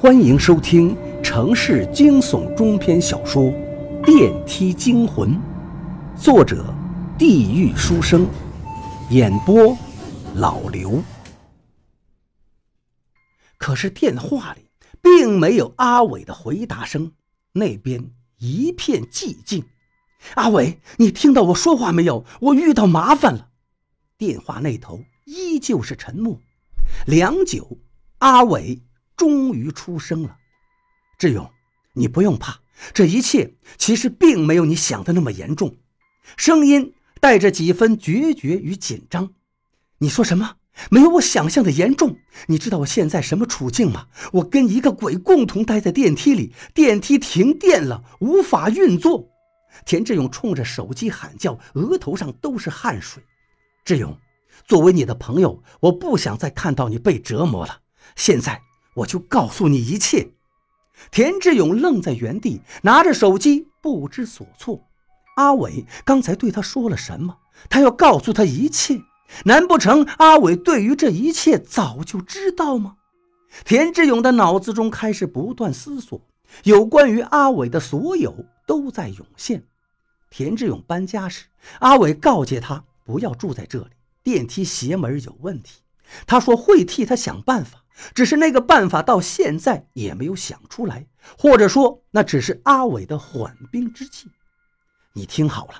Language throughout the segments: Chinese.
欢迎收听城市惊悚中篇小说《电梯惊魂》，作者：地狱书生，演播：老刘。可是电话里并没有阿伟的回答声，那边一片寂静。阿伟，你听到我说话没有？我遇到麻烦了。电话那头依旧是沉默。良久，阿伟。终于出声了，志勇，你不用怕，这一切其实并没有你想的那么严重。声音带着几分决绝与紧张。你说什么？没有我想象的严重？你知道我现在什么处境吗？我跟一个鬼共同待在电梯里，电梯停电了，无法运作。田志勇冲着手机喊叫，额头上都是汗水。志勇，作为你的朋友，我不想再看到你被折磨了。现在。我就告诉你一切。田志勇愣在原地，拿着手机不知所措。阿伟刚才对他说了什么？他要告诉他一切？难不成阿伟对于这一切早就知道吗？田志勇的脑子中开始不断思索，有关于阿伟的所有都在涌现。田志勇搬家时，阿伟告诫他不要住在这里，电梯邪门有问题。他说会替他想办法。只是那个办法到现在也没有想出来，或者说那只是阿伟的缓兵之计。你听好了，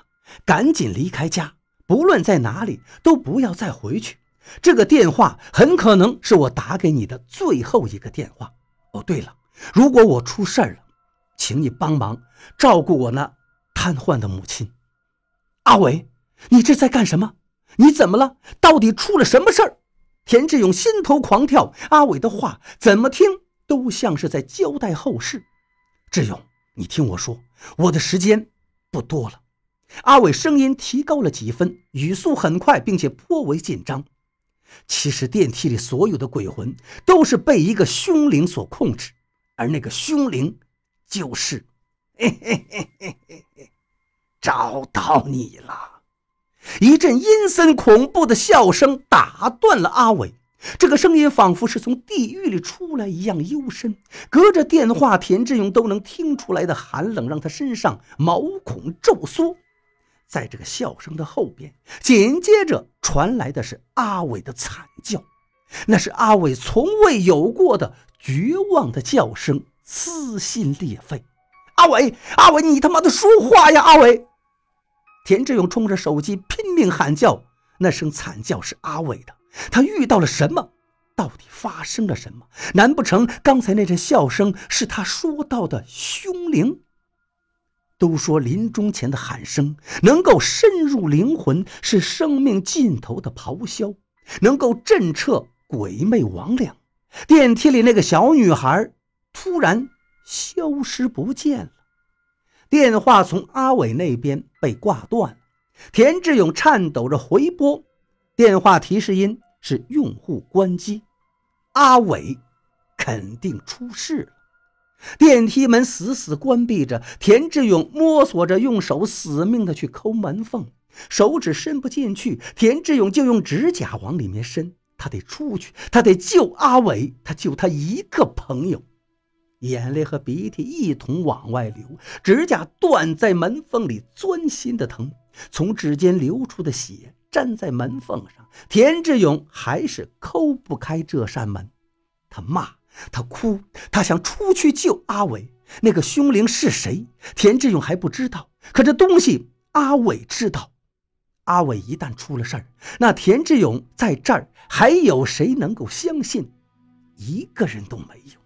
赶紧离开家，不论在哪里都不要再回去。这个电话很可能是我打给你的最后一个电话。哦，对了，如果我出事了，请你帮忙照顾我那瘫痪的母亲。阿伟，你这在干什么？你怎么了？到底出了什么事儿？田志勇心头狂跳，阿伟的话怎么听都像是在交代后事。志勇，你听我说，我的时间不多了。阿伟声音提高了几分，语速很快，并且颇为紧张。其实电梯里所有的鬼魂都是被一个凶灵所控制，而那个凶灵就是……嘿嘿嘿嘿嘿嘿，找到你了。一阵阴森恐怖的笑声打断了阿伟，这个声音仿佛是从地狱里出来一样幽深，隔着电话，田志勇都能听出来的寒冷让他身上毛孔骤缩。在这个笑声的后边，紧接着传来的是阿伟的惨叫，那是阿伟从未有过的绝望的叫声，撕心裂肺。阿伟，阿伟，你他妈的说话呀，阿伟！田志勇冲着手机拼命喊叫，那声惨叫是阿伟的。他遇到了什么？到底发生了什么？难不成刚才那阵笑声是他说到的凶灵？都说临终前的喊声能够深入灵魂，是生命尽头的咆哮，能够震彻鬼魅魍魉。电梯里那个小女孩突然消失不见了。电话从阿伟那边被挂断，田志勇颤抖着回拨，电话提示音是用户关机，阿伟肯定出事了。电梯门死死关闭着，田志勇摸索着，用手死命的去抠门缝，手指伸不进去，田志勇就用指甲往里面伸，他得出去，他得救阿伟，他救他一个朋友。眼泪和鼻涕一同往外流，指甲断在门缝里，钻心的疼。从指尖流出的血粘在门缝上，田志勇还是抠不开这扇门。他骂，他哭，他想出去救阿伟。那个凶灵是谁？田志勇还不知道，可这东西阿伟知道。阿伟一旦出了事儿，那田志勇在这儿还有谁能够相信？一个人都没有。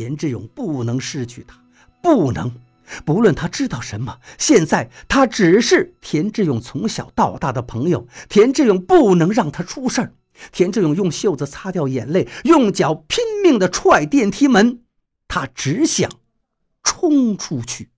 田志勇不能失去他，不能。不论他知道什么，现在他只是田志勇从小到大的朋友。田志勇不能让他出事儿。田志勇用袖子擦掉眼泪，用脚拼命的踹电梯门，他只想冲出去。